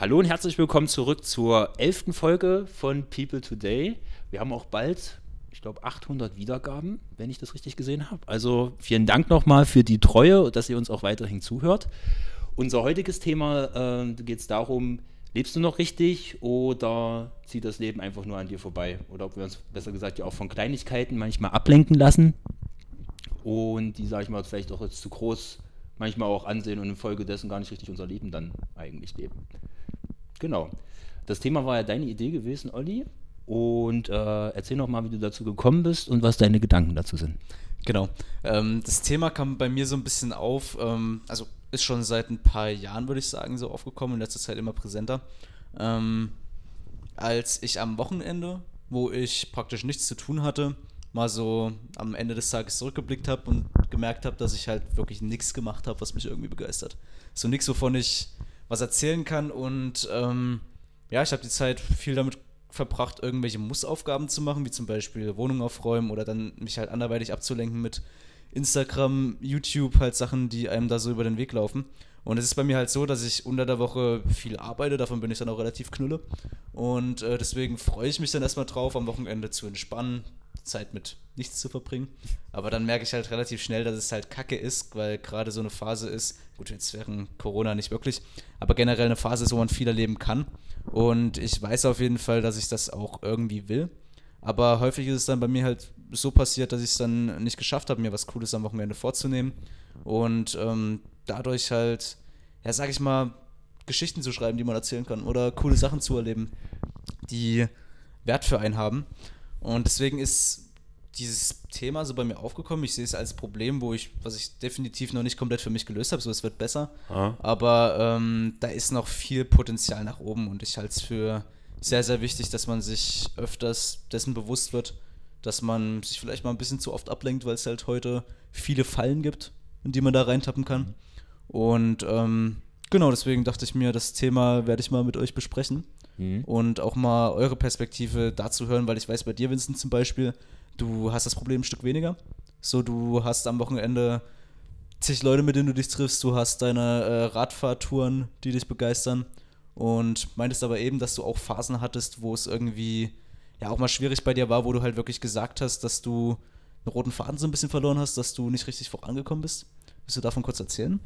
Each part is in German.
Hallo und herzlich willkommen zurück zur elften Folge von People Today. Wir haben auch bald, ich glaube, 800 Wiedergaben, wenn ich das richtig gesehen habe. Also vielen Dank nochmal für die Treue und dass ihr uns auch weiterhin zuhört. Unser heutiges Thema äh, geht es darum, lebst du noch richtig oder zieht das Leben einfach nur an dir vorbei? Oder ob wir uns besser gesagt ja auch von Kleinigkeiten manchmal ablenken lassen und die, sage ich mal, vielleicht auch jetzt zu groß manchmal auch ansehen und infolgedessen gar nicht richtig unser Leben dann eigentlich leben. Genau. Das Thema war ja deine Idee gewesen, Olli. Und äh, erzähl noch mal, wie du dazu gekommen bist und was deine Gedanken dazu sind. Genau. Ähm, das Thema kam bei mir so ein bisschen auf, ähm, also ist schon seit ein paar Jahren, würde ich sagen, so aufgekommen, in letzter Zeit immer präsenter. Ähm, als ich am Wochenende, wo ich praktisch nichts zu tun hatte, mal so am Ende des Tages zurückgeblickt habe und gemerkt habe, dass ich halt wirklich nichts gemacht habe, was mich irgendwie begeistert. So nichts, wovon ich was erzählen kann. Und ähm, ja, ich habe die Zeit viel damit verbracht, irgendwelche Mussaufgaben zu machen, wie zum Beispiel Wohnung aufräumen oder dann mich halt anderweitig abzulenken mit Instagram, YouTube, halt Sachen, die einem da so über den Weg laufen. Und es ist bei mir halt so, dass ich unter der Woche viel arbeite, davon bin ich dann auch relativ knülle. Und äh, deswegen freue ich mich dann erstmal drauf, am Wochenende zu entspannen, Zeit mit nichts zu verbringen. Aber dann merke ich halt relativ schnell, dass es halt kacke ist, weil gerade so eine Phase ist, gut, jetzt während Corona nicht wirklich, aber generell eine Phase ist, wo man viel erleben kann. Und ich weiß auf jeden Fall, dass ich das auch irgendwie will. Aber häufig ist es dann bei mir halt so passiert, dass ich es dann nicht geschafft habe, mir was Cooles am Wochenende vorzunehmen. Und ähm, dadurch halt, ja, sag ich mal, Geschichten zu schreiben, die man erzählen kann oder coole Sachen zu erleben, die Wert für einen haben. Und deswegen ist dieses Thema so bei mir aufgekommen. Ich sehe es als Problem, wo ich, was ich definitiv noch nicht komplett für mich gelöst habe, so es wird besser. Ah. Aber ähm, da ist noch viel Potenzial nach oben und ich halte es für sehr, sehr wichtig, dass man sich öfters dessen bewusst wird, dass man sich vielleicht mal ein bisschen zu oft ablenkt, weil es halt heute viele Fallen gibt, in die man da reintappen kann. Und ähm, genau, deswegen dachte ich mir, das Thema werde ich mal mit euch besprechen mhm. und auch mal eure Perspektive dazu hören, weil ich weiß, bei dir, Vincent, zum Beispiel, du hast das Problem ein Stück weniger. So, du hast am Wochenende zig Leute, mit denen du dich triffst, du hast deine äh, Radfahrtouren, die dich begeistern und meintest aber eben, dass du auch Phasen hattest, wo es irgendwie ja auch mal schwierig bei dir war, wo du halt wirklich gesagt hast, dass du einen roten Faden so ein bisschen verloren hast, dass du nicht richtig vorangekommen bist. Willst du davon kurz erzählen?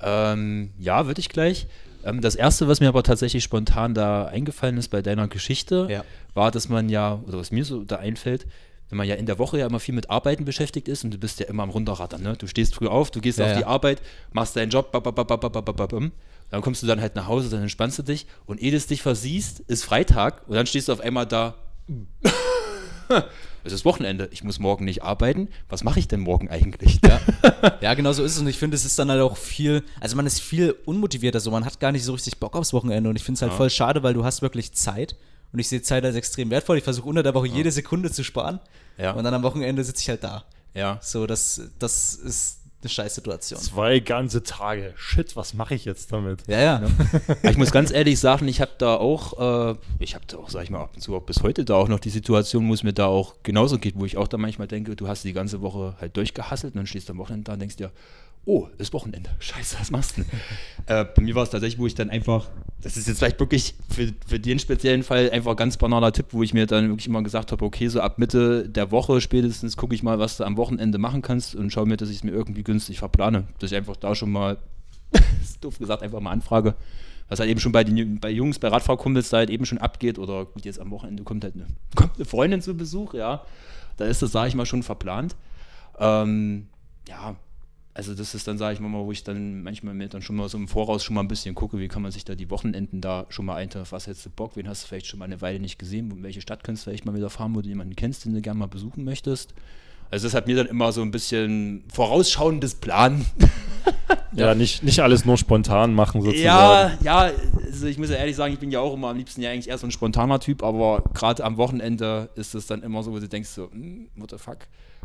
Ähm, ja, würde ich gleich. Ähm, das erste, was mir aber tatsächlich spontan da eingefallen ist bei deiner Geschichte, ja. war, dass man ja, oder was mir so da einfällt, wenn man ja in der Woche ja immer viel mit Arbeiten beschäftigt ist und du bist ja immer am Runterrattern, ne? Du stehst früh auf, du gehst ja, auf die Arbeit, machst deinen Job, dann kommst du dann halt nach Hause, dann entspannst du dich und ehe du dich versiehst, ist Freitag und dann stehst du auf einmal da. es ist Wochenende, ich muss morgen nicht arbeiten. Was mache ich denn morgen eigentlich? Ja. ja, genau so ist es. Und ich finde, es ist dann halt auch viel, also man ist viel unmotivierter so, man hat gar nicht so richtig Bock aufs Wochenende. Und ich finde es halt ja. voll schade, weil du hast wirklich Zeit. Und ich sehe Zeit als extrem wertvoll. Ich versuche unter der Woche ja. jede Sekunde zu sparen. Ja. Und dann am Wochenende sitze ich halt da. Ja. So, das, das ist eine Scheißsituation. Zwei ganze Tage. Shit, was mache ich jetzt damit? Ja, ja. ich muss ganz ehrlich sagen, ich habe da auch, äh, ich habe da auch, sag ich mal, ab und zu auch bis heute da auch noch die Situation, wo es mir da auch genauso geht, wo ich auch da manchmal denke, du hast die ganze Woche halt durchgehasselt und dann stehst du am Wochenende da und denkst dir, oh, ist Wochenende. Scheiße, was machst du denn? äh, bei mir war es tatsächlich, wo ich dann einfach, das ist jetzt vielleicht wirklich für, für den speziellen Fall einfach ein ganz banaler Tipp, wo ich mir dann wirklich immer gesagt habe, okay, so ab Mitte der Woche spätestens gucke ich mal, was du am Wochenende machen kannst und schaue mir, dass ich es mir irgendwie günstig verplane. Dass ich einfach da schon mal, ist doof gesagt, einfach mal anfrage, was halt eben schon bei, den, bei Jungs, bei Radfahrkumpels da halt eben schon abgeht oder gut, jetzt am Wochenende kommt halt eine, kommt eine Freundin zu Besuch, ja. Da ist das, sage ich mal, schon verplant. Ähm, ja, also das ist dann, sage ich mal, wo ich dann manchmal mir dann schon mal so im Voraus schon mal ein bisschen gucke, wie kann man sich da die Wochenenden da schon mal einteilen, was hättest du Bock, wen hast du vielleicht schon mal eine Weile nicht gesehen, welche Stadt kannst du vielleicht mal wieder fahren, wo du jemanden kennst, den du gerne mal besuchen möchtest. Also das hat mir dann immer so ein bisschen vorausschauendes Plan. ja, nicht, nicht alles nur spontan machen sozusagen. Ja, ja, also ich muss ja ehrlich sagen, ich bin ja auch immer am liebsten ja eigentlich eher so ein spontaner Typ, aber gerade am Wochenende ist es dann immer so, wo du denkst so, hm, what the fuck,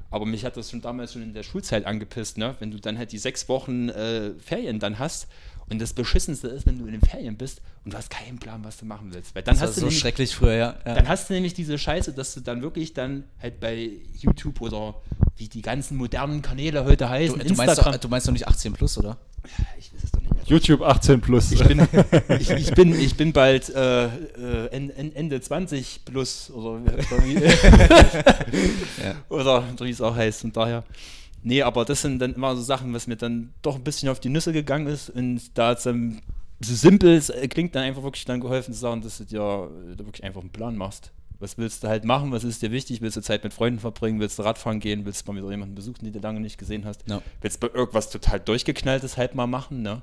aber mich hat das schon damals schon in der Schulzeit angepisst, ne? wenn du dann halt die sechs Wochen äh, Ferien dann hast. Und das Beschissenste ist, wenn du in den Ferien bist und du hast keinen Plan, was du machen willst. Weil dann das hast du so nämlich, schrecklich früher, ja. ja. Dann hast du nämlich diese Scheiße, dass du dann wirklich dann halt bei YouTube oder wie die ganzen modernen Kanäle heute heißen. Du, du, meinst, doch, du meinst doch nicht 18 plus, oder? Ich weiß es. YouTube 18 plus. Ich bin, ich, ich bin, ich bin bald äh, äh, Ende 20 plus oder, oder wie, es auch heißt. Und daher. Nee, aber das sind dann immer so Sachen, was mir dann doch ein bisschen auf die Nüsse gegangen ist. Und da es dann so simpel ist, klingt dann einfach wirklich dann geholfen zu sagen, dass du dir da wirklich einfach einen Plan machst. Was willst du halt machen? Was ist dir wichtig? Willst du Zeit mit Freunden verbringen? Willst du Radfahren gehen? Willst du mal wieder jemanden besuchen, den du lange nicht gesehen hast? Ja. Willst du irgendwas total durchgeknalltes halt mal machen? Ne?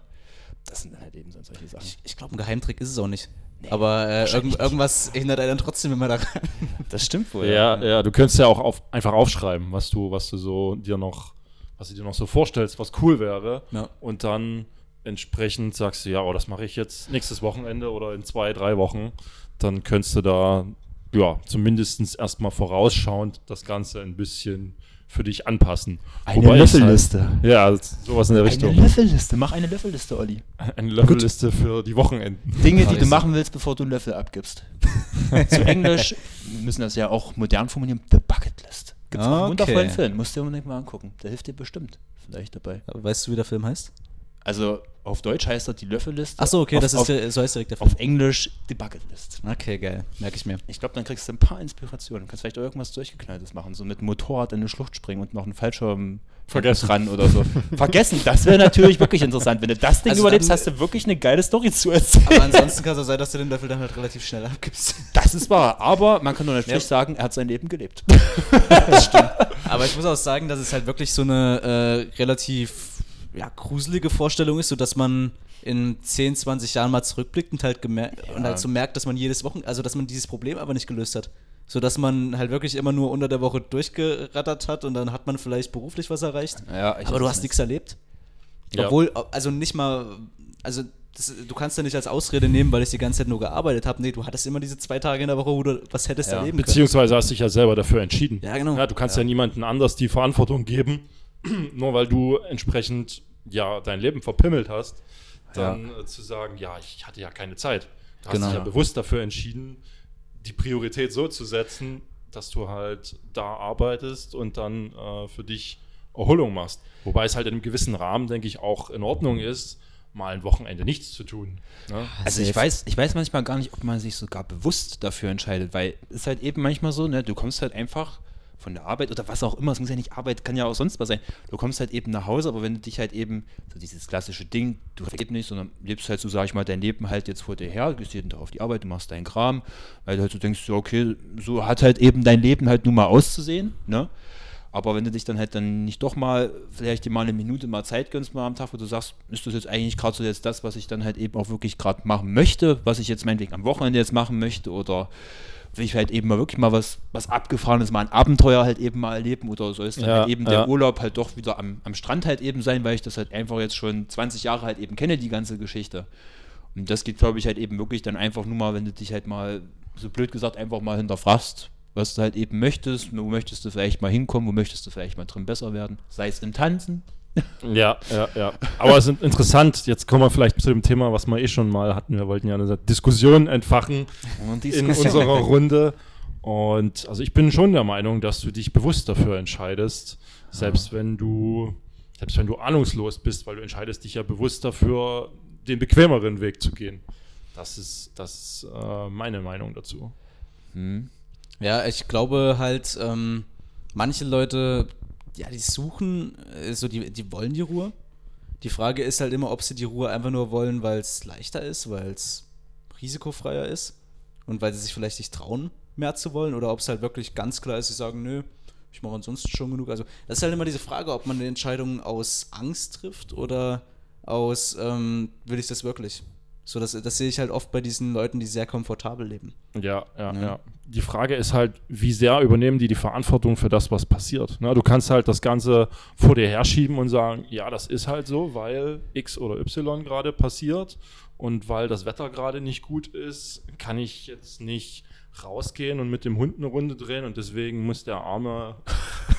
Das sind dann halt eben so solche Sachen. Ich, ich glaube, ein Geheimtrick ist es auch nicht. Nee, aber äh, irgend, irgendwas hindert er dann trotzdem immer daran. Das stimmt wohl. Ja, ja, ja du könntest ja auch auf, einfach aufschreiben, was du, was du so dir noch, was du dir noch so vorstellst, was cool wäre. Ja. Und dann entsprechend sagst du, ja, oh, das mache ich jetzt nächstes Wochenende oder in zwei, drei Wochen. Dann könntest du da ja, zumindest erstmal vorausschauend das Ganze ein bisschen für dich anpassen. Eine Wobei Löffelliste. Halt, ja, sowas in der Richtung. Eine Löffelliste. Mach eine Löffelliste, Olli. Eine Löffelliste Gut. für die Wochenenden. Dinge, die du machen willst, bevor du einen Löffel abgibst. Zu Englisch, wir müssen das ja auch modern formulieren, The Bucket List. Gibt es okay. einen wundervollen Film. Musst du dir unbedingt mal angucken. Der hilft dir bestimmt vielleicht dabei. Weißt du, wie der Film heißt? Also auf Deutsch heißt das die Löffelliste. Achso, okay, auf, das ist auf, der, so heißt direkt der Film. Auf Englisch die Bucketlist. Okay, geil. Merke ich mir. Ich glaube, dann kriegst du ein paar Inspirationen. Du kannst vielleicht irgendwas durchgeknalltes machen. So mit dem Motorrad in eine Schlucht springen und noch einen Fallschirm Vergessen. dran oder so. Vergessen, das wäre natürlich wirklich interessant. Wenn du das Ding also überlebst, hast du wirklich eine geile Story zu erzählen. Aber ansonsten kann es auch sein, dass du den Löffel dann halt relativ schnell abgibst. Das ist wahr. Aber man kann doch natürlich ja. sagen, er hat sein Leben gelebt. das stimmt. Aber ich muss auch sagen, dass es halt wirklich so eine äh, relativ ja, gruselige Vorstellung ist, sodass man in 10, 20 Jahren mal zurückblickt und halt, ja. und halt so merkt, dass man jedes Wochen, also dass man dieses Problem aber nicht gelöst hat. So dass man halt wirklich immer nur unter der Woche durchgerattert hat und dann hat man vielleicht beruflich was erreicht. Ja, aber du hast nichts erlebt. Ja. Obwohl, also nicht mal, also das, du kannst ja nicht als Ausrede nehmen, weil ich die ganze Zeit nur gearbeitet habe. Nee, du hattest immer diese zwei Tage in der Woche, wo du was hättest ja. erleben können. Beziehungsweise hast dich ja selber dafür entschieden. Ja, genau. Ja, du kannst ja, ja niemandem anders die Verantwortung geben, nur weil du entsprechend ja dein Leben verpimmelt hast, dann ja. äh, zu sagen, ja, ich hatte ja keine Zeit. Du hast genau, dich ja, ja bewusst dafür entschieden, die Priorität so zu setzen, dass du halt da arbeitest und dann äh, für dich Erholung machst. Wobei es halt in einem gewissen Rahmen, denke ich, auch in Ordnung ist, mal ein Wochenende nichts zu tun. Ne? Also ich weiß, ich weiß manchmal gar nicht, ob man sich sogar bewusst dafür entscheidet, weil es ist halt eben manchmal so, ne, du kommst halt einfach von der Arbeit oder was auch immer, es muss ja nicht Arbeit, kann ja auch sonst was sein. Du kommst halt eben nach Hause, aber wenn du dich halt eben, so dieses klassische Ding, du eben nicht, sondern lebst halt so, sag ich mal, dein Leben halt jetzt vor dir her, gehst jeden Tag auf die Arbeit, du machst deinen Kram, weil du halt so denkst, okay, so hat halt eben dein Leben halt nun mal auszusehen, ne? Aber wenn du dich dann halt dann nicht doch mal, vielleicht dir mal eine Minute mal Zeit gönnst mal am Tag, wo du sagst, ist das jetzt eigentlich gerade so jetzt das, was ich dann halt eben auch wirklich gerade machen möchte, was ich jetzt meinetwegen am Wochenende jetzt machen möchte oder will ich halt eben mal wirklich mal was, was Abgefahrenes, mal ein Abenteuer halt eben mal erleben oder soll es dann ja, halt eben ja. der Urlaub halt doch wieder am, am Strand halt eben sein, weil ich das halt einfach jetzt schon 20 Jahre halt eben kenne, die ganze Geschichte. Und das geht, glaube ich, halt eben wirklich dann einfach nur mal, wenn du dich halt mal, so blöd gesagt, einfach mal hinterfragst, was du halt eben möchtest, wo möchtest du vielleicht mal hinkommen, wo möchtest du vielleicht mal drin besser werden, sei es im Tanzen, ja, ja, ja. Aber es ist interessant. Jetzt kommen wir vielleicht zu dem Thema, was wir eh schon mal hatten. Wir wollten ja eine Diskussion entfachen Diskussion. in unserer Runde. Und also ich bin schon der Meinung, dass du dich bewusst dafür entscheidest, selbst ja. wenn du, selbst wenn du ahnungslos bist, weil du entscheidest dich ja bewusst dafür, den bequemeren Weg zu gehen. Das ist, das ist äh, meine Meinung dazu. Hm. Ja, ich glaube halt, ähm, manche Leute ja, die suchen, äh, so die, die wollen die Ruhe. Die Frage ist halt immer, ob sie die Ruhe einfach nur wollen, weil es leichter ist, weil es risikofreier ist und weil sie sich vielleicht nicht trauen, mehr zu wollen oder ob es halt wirklich ganz klar ist, sie sagen, nö, ich mache ansonsten schon genug. Also das ist halt immer diese Frage, ob man eine Entscheidung aus Angst trifft oder aus, ähm, will ich das wirklich? So, das, das sehe ich halt oft bei diesen Leuten, die sehr komfortabel leben. Ja, ja, ja, ja. Die Frage ist halt, wie sehr übernehmen die die Verantwortung für das, was passiert? Na, du kannst halt das Ganze vor dir herschieben und sagen, ja, das ist halt so, weil X oder Y gerade passiert und weil das Wetter gerade nicht gut ist, kann ich jetzt nicht rausgehen und mit dem Hund eine Runde drehen und deswegen muss der Arme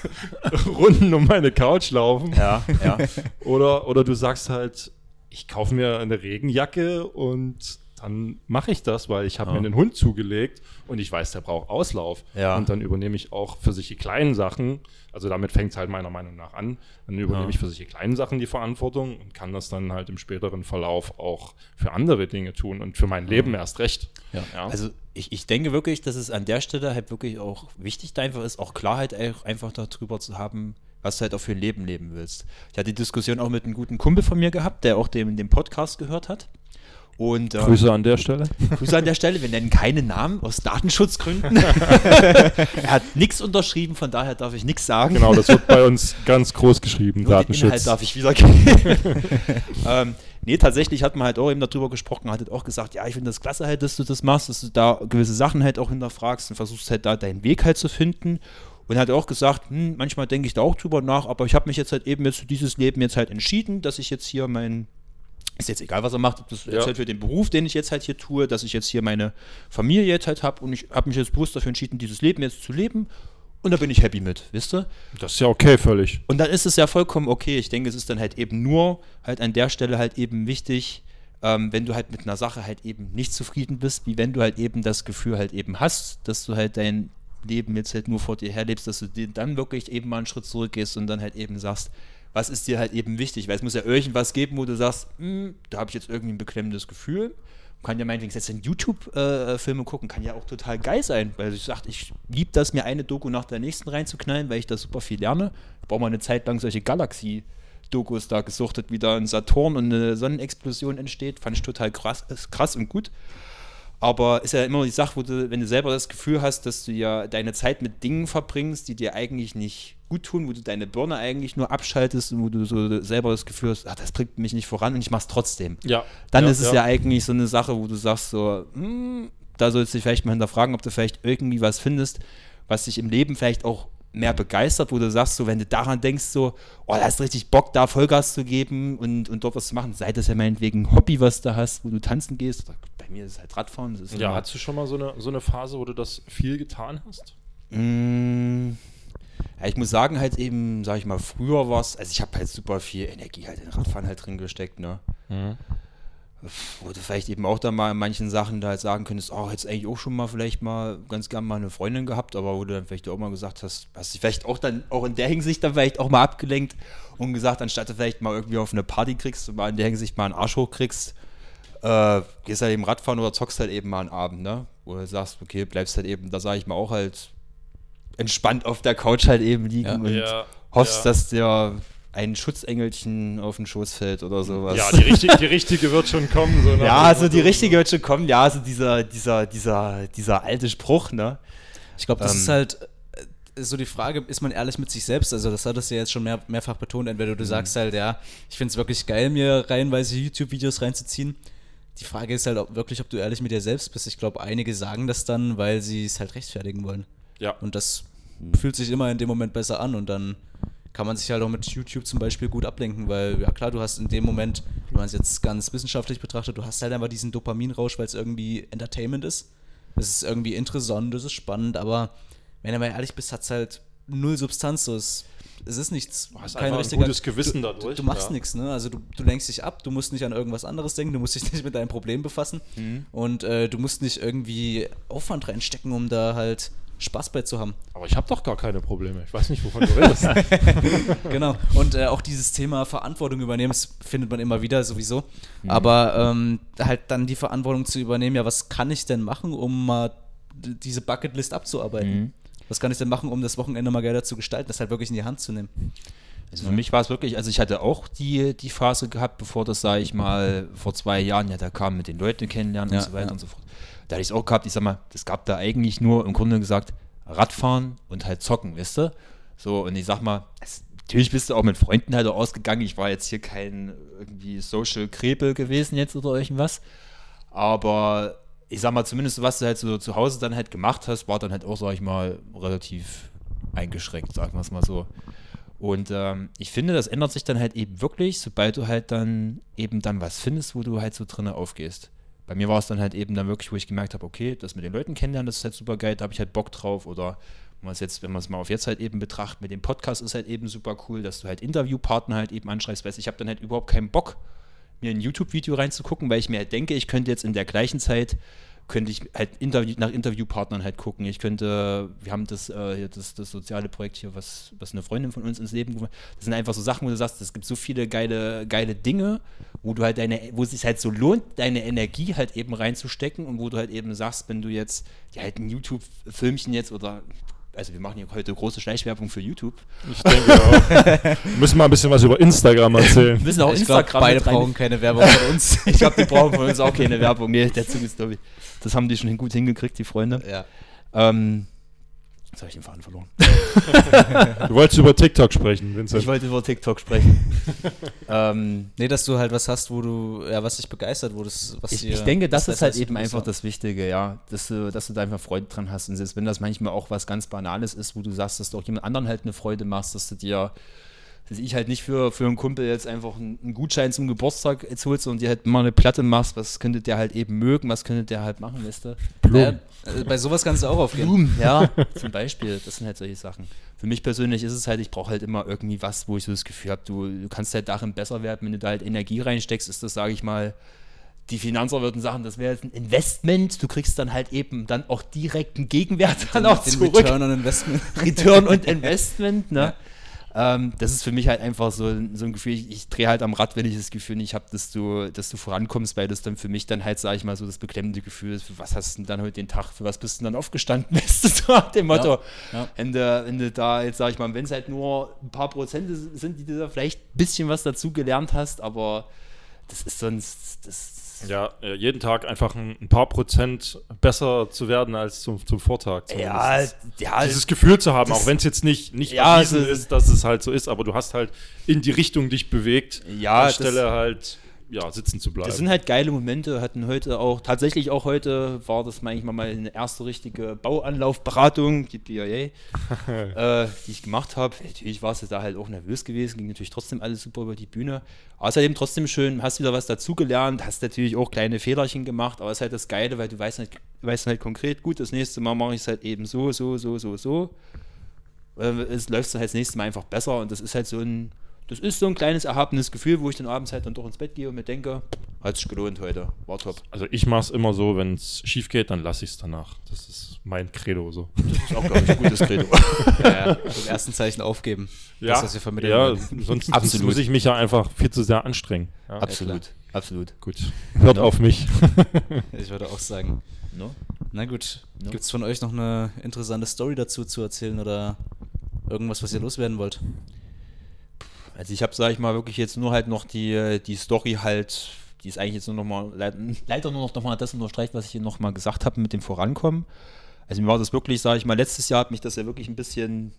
Runden um meine Couch laufen. Ja, ja. Oder, oder du sagst halt, ich kaufe mir eine Regenjacke und dann mache ich das, weil ich habe ja. mir einen Hund zugelegt und ich weiß, der braucht Auslauf. Ja. Und dann übernehme ich auch für solche kleinen Sachen, also damit fängt es halt meiner Meinung nach an, dann übernehme ja. ich für solche kleinen Sachen die Verantwortung und kann das dann halt im späteren Verlauf auch für andere Dinge tun und für mein Leben erst recht. Also ich, ich denke wirklich, dass es an der Stelle halt wirklich auch wichtig einfach ist, auch Klarheit einfach darüber zu haben, was du halt auch für ein Leben leben willst. Ich hatte die Diskussion auch mit einem guten Kumpel von mir gehabt, der auch den, den Podcast gehört hat. Und, äh, Grüße an der Stelle. Grüße an der Stelle. Wir nennen keine Namen aus Datenschutzgründen. er hat nichts unterschrieben, von daher darf ich nichts sagen. Genau, das wird bei uns ganz groß geschrieben, Nur Datenschutz. Den Inhalt darf ich wiedergeben. ähm, nee, tatsächlich hat man halt auch eben darüber gesprochen, hat halt auch gesagt, ja, ich finde das klasse halt, dass du das machst, dass du da gewisse Sachen halt auch hinterfragst und versuchst halt da deinen Weg halt zu finden. Und er hat auch gesagt, hm, manchmal denke ich da auch drüber nach, aber ich habe mich jetzt halt eben jetzt für dieses Leben jetzt halt entschieden, dass ich jetzt hier mein ist jetzt egal, was er macht, das ist ja. halt für den Beruf, den ich jetzt halt hier tue, dass ich jetzt hier meine Familie jetzt halt habe und ich habe mich jetzt bewusst dafür entschieden, dieses Leben jetzt zu leben und da bin ich happy mit, wisst ihr? Das ist ja okay, völlig. Und dann ist es ja vollkommen okay. Ich denke, es ist dann halt eben nur halt an der Stelle halt eben wichtig, ähm, wenn du halt mit einer Sache halt eben nicht zufrieden bist, wie wenn du halt eben das Gefühl halt eben hast, dass du halt dein Leben jetzt halt nur vor dir herlebst, dass du dir dann wirklich eben mal einen Schritt zurückgehst und dann halt eben sagst, was ist dir halt eben wichtig? Weil es muss ja irgendwas geben, wo du sagst, hm, da habe ich jetzt irgendwie ein beklemmendes Gefühl. kann ja meinetwegen jetzt in YouTube-Filme äh, gucken, kann ja auch total geil sein, weil ich sage, ich liebe das, mir eine Doku nach der nächsten reinzuknallen, weil ich da super viel lerne. Ich brauche mal eine Zeit lang solche Galaxy-Dokus da gesuchtet, wie da ein Saturn und eine Sonnenexplosion entsteht. Fand ich total krass, krass und gut. Aber ist ja immer die Sache, wo du, wenn du selber das Gefühl hast, dass du ja deine Zeit mit Dingen verbringst, die dir eigentlich nicht gut tun, wo du deine Birne eigentlich nur abschaltest und wo du so selber das Gefühl hast, ach, das bringt mich nicht voran und ich mach's trotzdem. Ja. Dann ja, ist es ja. ja. eigentlich so eine Sache, wo du sagst so, hm, da sollst du dich vielleicht mal hinterfragen, ob du vielleicht irgendwie was findest, was dich im Leben vielleicht auch mehr begeistert, wo du sagst, so wenn du daran denkst, so, oh, da hast richtig Bock, da Vollgas zu geben und, und dort was zu machen, sei das ja meinetwegen ein Hobby, was du hast, wo du tanzen gehst. Bei mir ist es halt Radfahren. ja, hast du schon mal so eine, so eine Phase, wo du das viel getan hast? Mmh. Ja, ich muss sagen, halt eben, sag ich mal, früher war es, also ich habe halt super viel Energie halt in Radfahren halt drin gesteckt, ne? Mhm wo du vielleicht eben auch da mal in manchen Sachen da halt sagen könntest, oh, hättest eigentlich auch schon mal vielleicht mal ganz gern mal eine Freundin gehabt, aber wo du dann vielleicht auch mal gesagt hast, hast dich vielleicht auch dann auch in der Hinsicht dann vielleicht auch mal abgelenkt und gesagt, anstatt du vielleicht mal irgendwie auf eine Party kriegst und mal in der Hinsicht mal einen Arsch hochkriegst, äh, gehst halt eben Radfahren oder zockst halt eben mal einen Abend, ne? Wo du sagst, okay, bleibst halt eben, da sage ich mal auch halt entspannt auf der Couch halt eben liegen ja, und ja, hoffst, ja. dass der ein Schutzengelchen auf den Schoß fällt oder sowas. Ja, die, richtig, die richtige wird schon kommen. So ja, also die richtige wird schon kommen. Ja, also dieser, dieser, dieser, dieser alte Spruch, ne? Ich glaube, das ähm, ist halt äh, so die Frage, ist man ehrlich mit sich selbst? Also das hat es ja jetzt schon mehr, mehrfach betont. Entweder du mhm. sagst halt, ja, ich finde es wirklich geil, mir reihenweise YouTube-Videos reinzuziehen. Die Frage ist halt ob, wirklich, ob du ehrlich mit dir selbst bist. Ich glaube, einige sagen das dann, weil sie es halt rechtfertigen wollen. Ja. Und das mhm. fühlt sich immer in dem Moment besser an und dann kann man sich halt auch mit YouTube zum Beispiel gut ablenken, weil, ja klar, du hast in dem Moment, wenn man es jetzt ganz wissenschaftlich betrachtet, du hast halt einfach diesen Dopaminrausch, weil es irgendwie Entertainment ist. Es ist irgendwie interessant, es ist spannend, aber wenn du mal ehrlich bist, hat es halt null Substanz. So, es, es ist nichts. Du hast kein ein gutes Gewissen du, dadurch. Du, du machst ja. nichts, ne? Also du, du lenkst dich ab, du musst nicht an irgendwas anderes denken, du musst dich nicht mit deinem Problem befassen mhm. und äh, du musst nicht irgendwie Aufwand reinstecken, um da halt Spaß bei zu haben. Aber ich habe doch gar keine Probleme. Ich weiß nicht, wovon du redest. genau. Und äh, auch dieses Thema Verantwortung übernehmen, das findet man immer wieder sowieso. Mhm. Aber ähm, halt dann die Verantwortung zu übernehmen, ja, was kann ich denn machen, um mal diese Bucketlist abzuarbeiten? Mhm. Was kann ich denn machen, um das Wochenende mal geiler zu gestalten, das halt wirklich in die Hand zu nehmen? Also für mich war es wirklich, also ich hatte auch die, die Phase gehabt, bevor das, sage ich mal, vor zwei Jahren, ja, da kam mit den Leuten kennenlernen ja, und so weiter ja. und so fort da hatte ich es auch gehabt, ich sag mal, es gab da eigentlich nur im Grunde gesagt Radfahren und halt zocken, wisst ihr? So, und ich sag mal, es, natürlich bist du auch mit Freunden halt auch ausgegangen. Ich war jetzt hier kein irgendwie Social Krepel gewesen jetzt oder irgendwas. Aber ich sag mal, zumindest was du halt so zu Hause dann halt gemacht hast, war dann halt auch, sag ich mal, relativ eingeschränkt, sagen wir es mal so. Und ähm, ich finde, das ändert sich dann halt eben wirklich, sobald du halt dann eben dann was findest, wo du halt so drinnen aufgehst bei mir war es dann halt eben dann wirklich, wo ich gemerkt habe, okay, das mit den Leuten kennenlernen, das ist halt super geil, da habe ich halt Bock drauf. Oder es jetzt, wenn man es mal auf jetzt halt eben betrachtet, mit dem Podcast ist halt eben super cool, dass du halt Interviewpartner halt eben anschreibst, weil ich habe dann halt überhaupt keinen Bock, mir ein YouTube-Video reinzugucken, weil ich mir halt denke, ich könnte jetzt in der gleichen Zeit könnte ich halt Interview, nach Interviewpartnern halt gucken. Ich könnte, wir haben das, äh, das, das soziale Projekt hier, was, was eine Freundin von uns ins Leben gerufen hat. Das sind einfach so Sachen, wo du sagst, es gibt so viele geile, geile Dinge, wo du halt deine, wo es sich halt so lohnt, deine Energie halt eben reinzustecken und wo du halt eben sagst, wenn du jetzt ja, halt ein YouTube-Filmchen jetzt oder also wir machen hier heute große Schleichwerbung für YouTube. Ich denke auch. wir müssen mal ein bisschen was über Instagram erzählen. Wir müssen auch ich Instagram glaub, beide brauchen keine Werbung von uns. ich glaube, die brauchen von uns auch keine Werbung. Nee, der Zug ist, glaube ich, das haben die schon gut hingekriegt, die Freunde. Ja. Ähm, Jetzt habe ich den Faden verloren. du wolltest über TikTok sprechen, Vincent. Ich wollte über TikTok sprechen. ähm, nee, dass du halt was hast, wo du, ja, was dich begeistert, wo das, was Ich, dir, ich denke, das ist halt eben einfach das Wichtige, ja. Dass du, dass du da einfach Freude dran hast. Und selbst wenn das manchmal auch was ganz Banales ist, wo du sagst, dass du auch jemand anderen halt eine Freude machst, dass du dir dass ich halt nicht für, für einen Kumpel jetzt einfach einen, Gutschein zum Geburtstag jetzt holst und dir halt mal eine Platte machst, was könnte der halt eben mögen, was könnte der halt machen, weißt du? Blumen. Ja, bei sowas kannst du auch aufgehen. Blumen, ja, zum Beispiel. Das sind halt solche Sachen. Für mich persönlich ist es halt, ich brauche halt immer irgendwie was, wo ich so das Gefühl habe, du, du kannst halt darin besser werden, wenn du da halt Energie reinsteckst, ist das, sage ich mal, die Finanzer würden sagen, das wäre jetzt ein Investment. Du kriegst dann halt eben dann auch direkt einen Gegenwert dann auch zurück. Return on Investment. Return und Investment, ne? Ja. Ähm, das ist für mich halt einfach so, so ein Gefühl, ich, ich drehe halt am Rad, wenn ich das Gefühl nicht habe, dass du, dass du vorankommst, weil das dann für mich dann halt, sage ich mal, so das beklemmende Gefühl ist, für was hast du denn dann heute den Tag, für was bist du denn dann aufgestanden, so nach dem Motto. Ja, ja. Wenn, du, wenn du da jetzt, sage ich mal, wenn es halt nur ein paar Prozente sind, die du da vielleicht ein bisschen was dazu gelernt hast, aber das ist sonst, das, ja, äh, jeden Tag einfach ein, ein, paar Prozent besser zu werden als zum, zum Vortag. Ja, ja, dieses Gefühl zu haben, auch wenn es jetzt nicht, nicht ja, erwiesen ist, dass es halt so ist, aber du hast halt in die Richtung dich bewegt, ja, anstelle halt ja, sitzen zu bleiben. Das sind halt geile Momente, hatten heute auch, tatsächlich auch heute war das manchmal mal eine erste richtige Bauanlaufberatung, die BIA, äh, die ich gemacht habe. Natürlich war es da halt auch nervös gewesen, ging natürlich trotzdem alles super über die Bühne. Eben trotzdem schön, hast wieder was dazugelernt, hast natürlich auch kleine Fehlerchen gemacht, aber es ist halt das Geile, weil du weißt halt, weißt halt konkret, gut, das nächste Mal mache ich es halt eben so, so, so, so, so. Äh, es läuft halt das nächste Mal einfach besser und das ist halt so ein das ist so ein kleines erhabenes Gefühl, wo ich dann abends halt dann doch ins Bett gehe und mir denke, hat sich gelohnt heute, war top. Also ich mache es immer so, wenn es schief geht, dann lasse ich es danach. Das ist mein Credo so. Das ist auch, glaube ich, ein gutes Credo. ja, ja. Im ersten Zeichen aufgeben. Ja, das, was wir vermitteln ja sonst, sonst, muss ich mich ja einfach viel zu sehr anstrengen. Ja. Absolut, absolut. Gut, hört no. auf mich. ich würde auch sagen. No? Na gut, no? gibt es von euch noch eine interessante Story dazu zu erzählen oder irgendwas, was ihr loswerden wollt? Also ich habe, sage ich mal, wirklich jetzt nur halt noch die, die Story halt, die ist eigentlich jetzt nur noch mal, leider nur noch, noch mal das unterstreicht, was ich hier noch mal gesagt habe mit dem Vorankommen. Also mir war das wirklich, sage ich mal, letztes Jahr hat mich das ja wirklich ein bisschen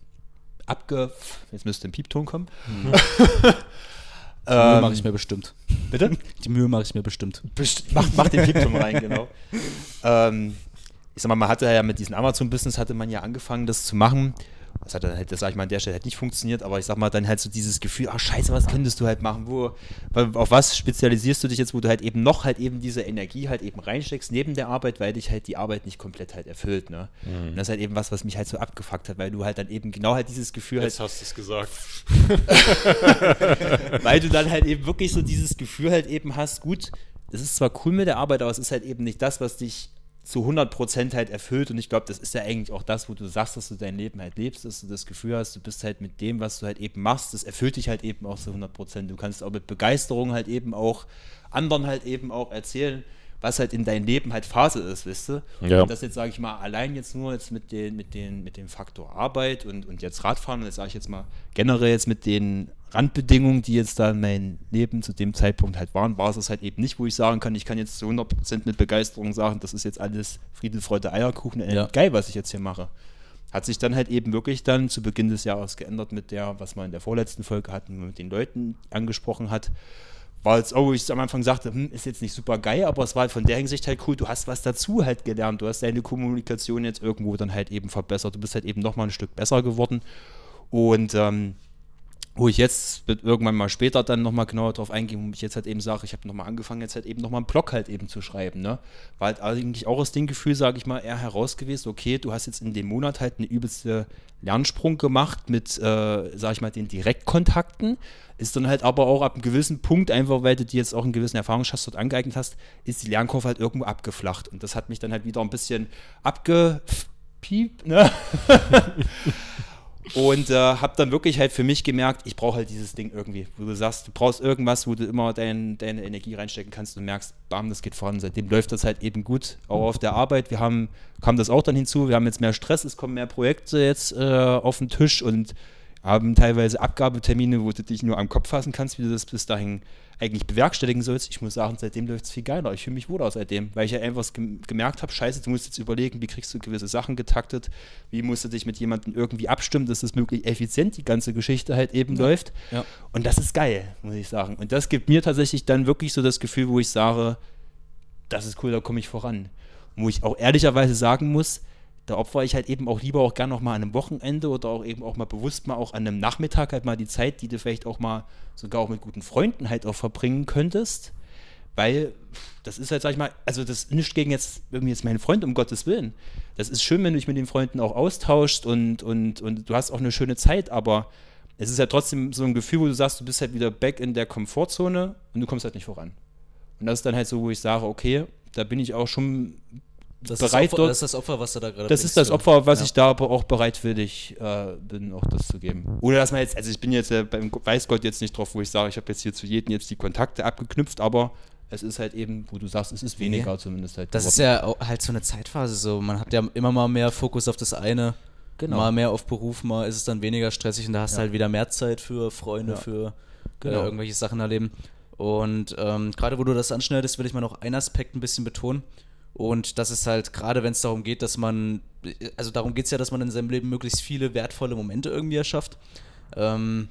abge... Jetzt müsste ein Piepton kommen. Mhm. Die Mühe ähm, mache ich mir bestimmt. Bitte? Die Mühe mache ich mir bestimmt. Best mach, mach den Piepton rein, genau. ähm, ich sag mal, man hatte ja mit diesem Amazon-Business hatte man ja angefangen, das zu machen. Das hat dann halt, das sag ich mal, an der Stelle halt nicht funktioniert, aber ich sag mal, dann halt so dieses Gefühl, ach scheiße, was könntest du halt machen? Wo, auf was spezialisierst du dich jetzt, wo du halt eben noch halt eben diese Energie halt eben reinsteckst neben der Arbeit, weil dich halt die Arbeit nicht komplett halt erfüllt, ne? Mhm. Und das ist halt eben was, was mich halt so abgefuckt hat, weil du halt dann eben genau halt dieses Gefühl jetzt halt. Jetzt hast du es gesagt. weil du dann halt eben wirklich so dieses Gefühl halt eben hast, gut, das ist zwar cool mit der Arbeit, aber es ist halt eben nicht das, was dich zu 100% halt erfüllt und ich glaube, das ist ja eigentlich auch das, wo du sagst, dass du dein Leben halt lebst, dass du das Gefühl hast, du bist halt mit dem, was du halt eben machst, das erfüllt dich halt eben auch zu 100%. Du kannst auch mit Begeisterung halt eben auch anderen halt eben auch erzählen, was halt in deinem Leben halt Phase ist, weißt du? Ja. Und das jetzt, sage ich mal, allein jetzt nur jetzt mit, den, mit, den, mit dem Faktor Arbeit und, und jetzt Radfahren, und jetzt sage ich jetzt mal generell jetzt mit den Randbedingungen, die jetzt da in meinem Leben zu dem Zeitpunkt halt waren, war es das halt eben nicht, wo ich sagen kann, ich kann jetzt zu 100% mit Begeisterung sagen, das ist jetzt alles Friede, Freude, Eierkuchen, äh, ja. geil, was ich jetzt hier mache. Hat sich dann halt eben wirklich dann zu Beginn des Jahres geändert mit der, was man in der vorletzten Folge hatten, mit den Leuten angesprochen hat war jetzt, oh, ich am Anfang sagte, hm, ist jetzt nicht super geil, aber es war halt von der Hinsicht halt cool, du hast was dazu halt gelernt, du hast deine Kommunikation jetzt irgendwo dann halt eben verbessert, du bist halt eben nochmal ein Stück besser geworden und ähm, wo ich jetzt irgendwann mal später dann nochmal genauer drauf eingehe, wo ich jetzt halt eben sage, ich habe nochmal angefangen, jetzt halt eben nochmal einen Blog halt eben zu schreiben, ne? War halt eigentlich auch das Ding-Gefühl, sage ich mal, eher heraus gewesen, okay, du hast jetzt in dem Monat halt eine übelste Lernsprung gemacht mit, äh, sag ich mal, den Direktkontakten, ist dann halt aber auch ab einem gewissen Punkt, einfach weil du dir jetzt auch einen gewissen Erfahrungsschatz dort angeeignet hast, ist die Lernkurve halt irgendwo abgeflacht und das hat mich dann halt wieder ein bisschen abgepiept, ne? Und äh, habe dann wirklich halt für mich gemerkt, ich brauche halt dieses Ding irgendwie, wo du sagst, du brauchst irgendwas, wo du immer dein, deine Energie reinstecken kannst und merkst, bam, das geht voran. Seitdem läuft das halt eben gut, auch auf der Arbeit. Wir haben, kam das auch dann hinzu, wir haben jetzt mehr Stress, es kommen mehr Projekte jetzt äh, auf den Tisch und haben teilweise Abgabetermine, wo du dich nur am Kopf fassen kannst, wie du das bis dahin eigentlich bewerkstelligen sollst. Ich muss sagen, seitdem läuft es viel geiler. Ich fühle mich wohler seitdem, weil ich ja einfach gemerkt habe, scheiße, du musst jetzt überlegen, wie kriegst du gewisse Sachen getaktet, wie musst du dich mit jemandem irgendwie abstimmen, dass das möglichst effizient die ganze Geschichte halt eben ja. läuft. Ja. Und das ist geil, muss ich sagen. Und das gibt mir tatsächlich dann wirklich so das Gefühl, wo ich sage, das ist cool, da komme ich voran. Und wo ich auch ehrlicherweise sagen muss, da opfere ich halt eben auch lieber auch gern noch mal an einem Wochenende oder auch eben auch mal bewusst mal auch an einem Nachmittag halt mal die Zeit, die du vielleicht auch mal sogar auch mit guten Freunden halt auch verbringen könntest. Weil das ist halt, sag ich mal, also das nicht gegen jetzt irgendwie jetzt meinen Freund, um Gottes Willen. Das ist schön, wenn du dich mit den Freunden auch austauschst und, und, und du hast auch eine schöne Zeit, aber es ist ja trotzdem so ein Gefühl, wo du sagst, du bist halt wieder back in der Komfortzone und du kommst halt nicht voran. Und das ist dann halt so, wo ich sage, okay, da bin ich auch schon das bereit ist Opfer, dort. Das ist das Opfer, was du da gerade Das ist das Opfer, was ja. ich da aber auch bereitwillig äh, bin, auch das zu geben. Ohne dass man jetzt, also ich bin jetzt äh, beim Weißgott jetzt nicht drauf, wo ich sage, ich habe jetzt hier zu jedem jetzt die Kontakte abgeknüpft, aber es ist halt eben, wo du sagst, es ist weniger nee. zumindest halt. Das ist ja halt so eine Zeitphase so. Man hat ja immer mal mehr Fokus auf das eine. Genau. Mal mehr auf Beruf, mal ist es dann weniger stressig und da hast du halt wieder mehr Zeit für Freunde, ja. für äh, genau. äh, irgendwelche Sachen erleben. Und ähm, gerade wo du das anschneidest, will ich mal noch einen Aspekt ein bisschen betonen. Und das ist halt, gerade wenn es darum geht, dass man, also darum geht es ja, dass man in seinem Leben möglichst viele wertvolle Momente irgendwie erschafft, ähm,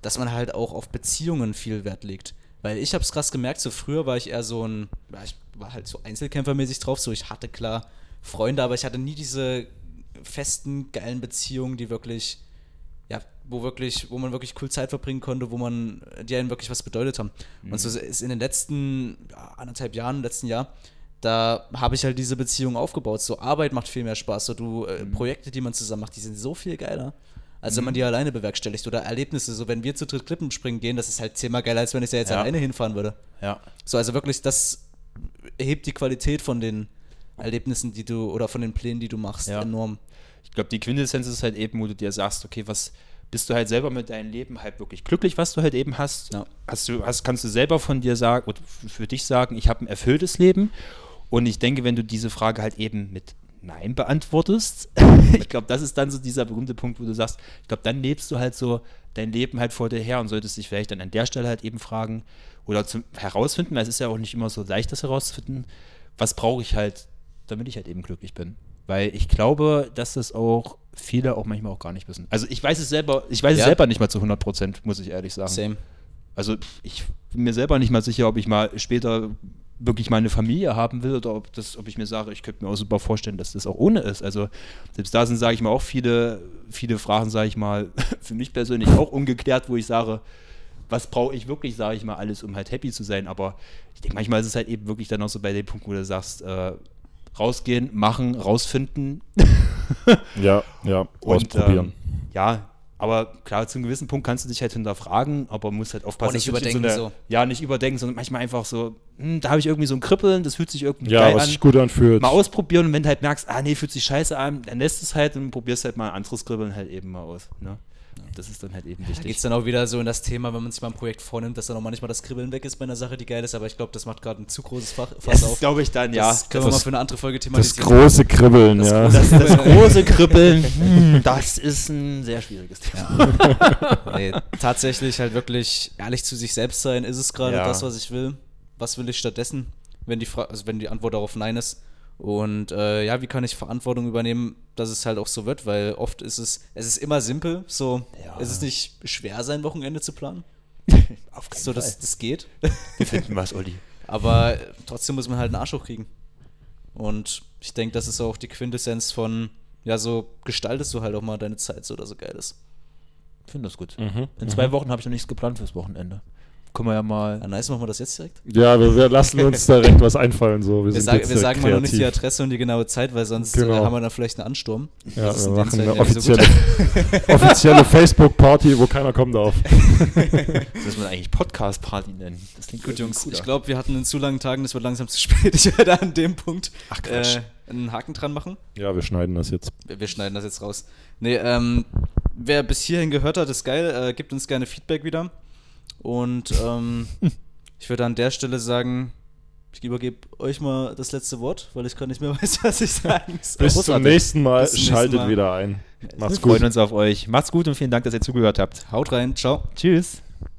dass man halt auch auf Beziehungen viel Wert legt. Weil ich habe es krass gemerkt, so früher war ich eher so ein, ja, ich war halt so einzelkämpfermäßig drauf, so ich hatte klar Freunde, aber ich hatte nie diese festen, geilen Beziehungen, die wirklich, ja, wo wirklich, wo man wirklich cool Zeit verbringen konnte, wo man, die einen wirklich was bedeutet haben. Mhm. Und so ist in den letzten ja, anderthalb Jahren, letzten Jahr, da habe ich halt diese Beziehung aufgebaut. So Arbeit macht viel mehr Spaß. So du äh, mhm. Projekte, die man zusammen macht, die sind so viel geiler, als mhm. wenn man mhm. die alleine bewerkstelligt. Oder Erlebnisse. So wenn wir zu dritt Klippen springen gehen, das ist halt zehnmal geiler, als wenn ich da jetzt ja. alleine hinfahren würde. Ja. So also wirklich, das hebt die Qualität von den Erlebnissen, die du oder von den Plänen, die du machst, ja. enorm. Ich glaube, die Quintessenz ist halt eben, wo du dir sagst, okay, was bist du halt selber mit deinem Leben halt wirklich glücklich, was du halt eben hast. Ja. Hast du, hast, kannst du selber von dir sagen oder für dich sagen, ich habe ein erfülltes Leben und ich denke, wenn du diese Frage halt eben mit Nein beantwortest, ich glaube, das ist dann so dieser berühmte Punkt, wo du sagst, ich glaube, dann lebst du halt so dein Leben halt vor dir her und solltest dich vielleicht dann an der Stelle halt eben fragen oder zum, herausfinden, weil es ist ja auch nicht immer so leicht, das herauszufinden, was brauche ich halt, damit ich halt eben glücklich bin. Weil ich glaube, dass das auch viele auch manchmal auch gar nicht wissen. Also ich weiß es selber, ich weiß ja. es selber nicht mal zu 100 Prozent, muss ich ehrlich sagen. Same. Also ich bin mir selber nicht mal sicher, ob ich mal später wirklich meine Familie haben will oder ob, das, ob ich mir sage, ich könnte mir auch super vorstellen, dass das auch ohne ist. Also selbst da sind, sage ich mal, auch viele, viele Fragen, sage ich mal, für mich persönlich auch ungeklärt, wo ich sage, was brauche ich wirklich, sage ich mal, alles, um halt happy zu sein. Aber ich denke, manchmal ist es halt eben wirklich dann auch so bei dem Punkt, wo du sagst, äh, rausgehen, machen, rausfinden. ja, ja, ausprobieren. Ähm, ja, aber klar, zu einem gewissen Punkt kannst du dich halt hinterfragen, aber musst halt aufpassen. Oh, nicht überdenken so, eine, so, Ja, nicht überdenken, sondern manchmal einfach so, hm, da habe ich irgendwie so ein Kribbeln, das fühlt sich irgendwie ja, geil was an. sich gut anfühlt. Mal ausprobieren und wenn du halt merkst, ah nee, fühlt sich scheiße an, dann lässt es halt und probierst halt mal ein anderes Kribbeln halt eben mal aus. Ne? Das ist dann halt eben wichtig. Da geht es dann auch wieder so in das Thema, wenn man sich mal ein Projekt vornimmt, dass dann auch manchmal das Kribbeln weg ist bei einer Sache, die geil ist, aber ich glaube, das macht gerade ein zu großes Fach, Fass auf. glaube ich dann, ja. Das können wir mal für eine andere Folge thematisieren. Das große Kribbeln, das ja. Große das, das, große Kribbeln, hm, das ist ein sehr schwieriges Thema. nee, tatsächlich halt wirklich ehrlich zu sich selbst sein, ist es gerade ja. das, was ich will? Was will ich stattdessen? Wenn die, Fra also wenn die Antwort darauf Nein ist, und äh, ja, wie kann ich Verantwortung übernehmen, dass es halt auch so wird, weil oft ist es, es ist immer simpel, so, ja. es ist nicht schwer, sein Wochenende zu planen. Auf keinen so, Fall. dass das geht. Wir finden was, Olli. Aber trotzdem muss man halt einen Arsch hochkriegen. Und ich denke, das ist auch die Quintessenz von, ja, so gestaltest du halt auch mal deine Zeit so, dass so geil ist. finde das gut. Mhm. In zwei mhm. Wochen habe ich noch nichts geplant fürs Wochenende. Können wir ja mal. Ja, nice, machen wir das jetzt direkt? Ja, wir, wir lassen uns direkt was einfallen. So. Wir, wir, sag, wir sagen mal noch nicht die Adresse und die genaue Zeit, weil sonst äh, genau. haben wir dann vielleicht einen Ansturm. Ja, wir machen eine offizielle, so offizielle Facebook-Party, wo keiner kommen darf. das muss man eigentlich Podcast-Party nennen. Das klingt gut, Jungs. Cooler. Ich glaube, wir hatten in zu langen Tagen, das wird langsam zu spät. Ich werde an dem Punkt Ach. Äh, einen Haken dran machen. Ja, wir schneiden das jetzt. Wir, wir schneiden das jetzt raus. Nee, ähm, wer bis hierhin gehört hat, ist geil. Äh, gibt uns gerne Feedback wieder. Und ähm, ich würde an der Stelle sagen, ich übergebe euch mal das letzte Wort, weil ich gar nicht mehr weiß, was ich sagen soll. Bis zum nächsten Mal. Zum Schaltet nächsten Mal. wieder ein. Macht's Wir gut. freuen uns auf euch. Macht's gut und vielen Dank, dass ihr zugehört habt. Haut rein. Ciao. Tschüss.